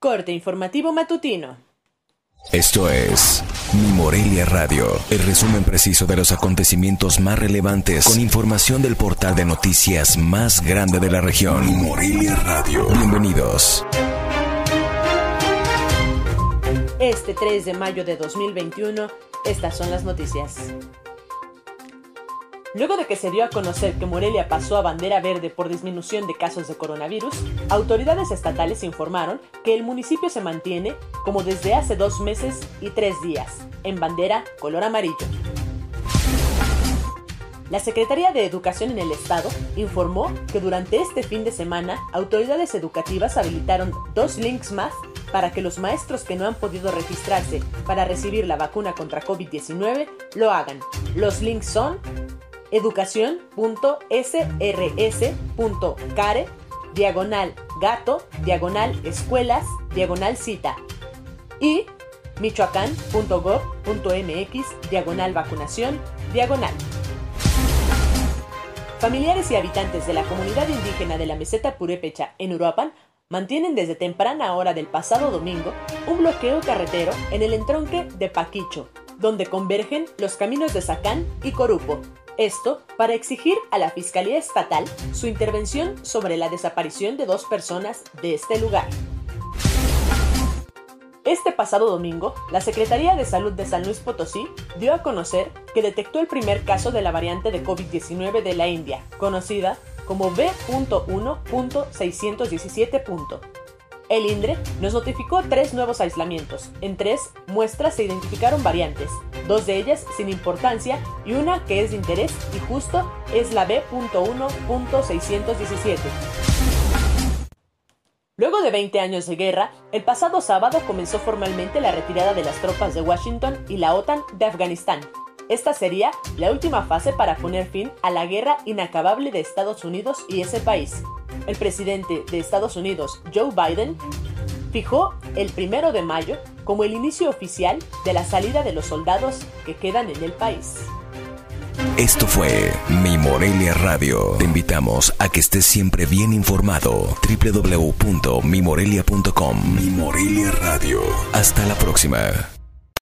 Corte informativo matutino. Esto es Mi Morelia Radio, el resumen preciso de los acontecimientos más relevantes con información del portal de noticias más grande de la región. Mi Morelia Radio. Bienvenidos. Este 3 de mayo de 2021, estas son las noticias. Luego de que se dio a conocer que Morelia pasó a bandera verde por disminución de casos de coronavirus, autoridades estatales informaron que el municipio se mantiene, como desde hace dos meses y tres días, en bandera color amarillo. La Secretaría de Educación en el Estado informó que durante este fin de semana autoridades educativas habilitaron dos links más para que los maestros que no han podido registrarse para recibir la vacuna contra COVID-19 lo hagan. Los links son educación.srs.care, diagonal gato, diagonal escuelas, diagonal cita y michoacán.gov.mx, diagonal vacunación, diagonal. Familiares y habitantes de la comunidad indígena de la meseta Purépecha en Uruapan mantienen desde temprana hora del pasado domingo un bloqueo carretero en el entronque de Paquicho, donde convergen los caminos de Sacán y Corupo, esto para exigir a la Fiscalía Estatal su intervención sobre la desaparición de dos personas de este lugar. Este pasado domingo, la Secretaría de Salud de San Luis Potosí dio a conocer que detectó el primer caso de la variante de COVID-19 de la India, conocida como B.1.617. El INDRE nos notificó tres nuevos aislamientos. En tres muestras se identificaron variantes, dos de ellas sin importancia y una que es de interés y justo es la B.1.617. Luego de 20 años de guerra, el pasado sábado comenzó formalmente la retirada de las tropas de Washington y la OTAN de Afganistán. Esta sería la última fase para poner fin a la guerra inacabable de Estados Unidos y ese país el presidente de Estados Unidos, Joe Biden, fijó el primero de mayo como el inicio oficial de la salida de los soldados que quedan en el país. Esto fue Mi Morelia Radio. Te invitamos a que estés siempre bien informado. www.mimorelia.com Mi Morelia Radio. Hasta la próxima.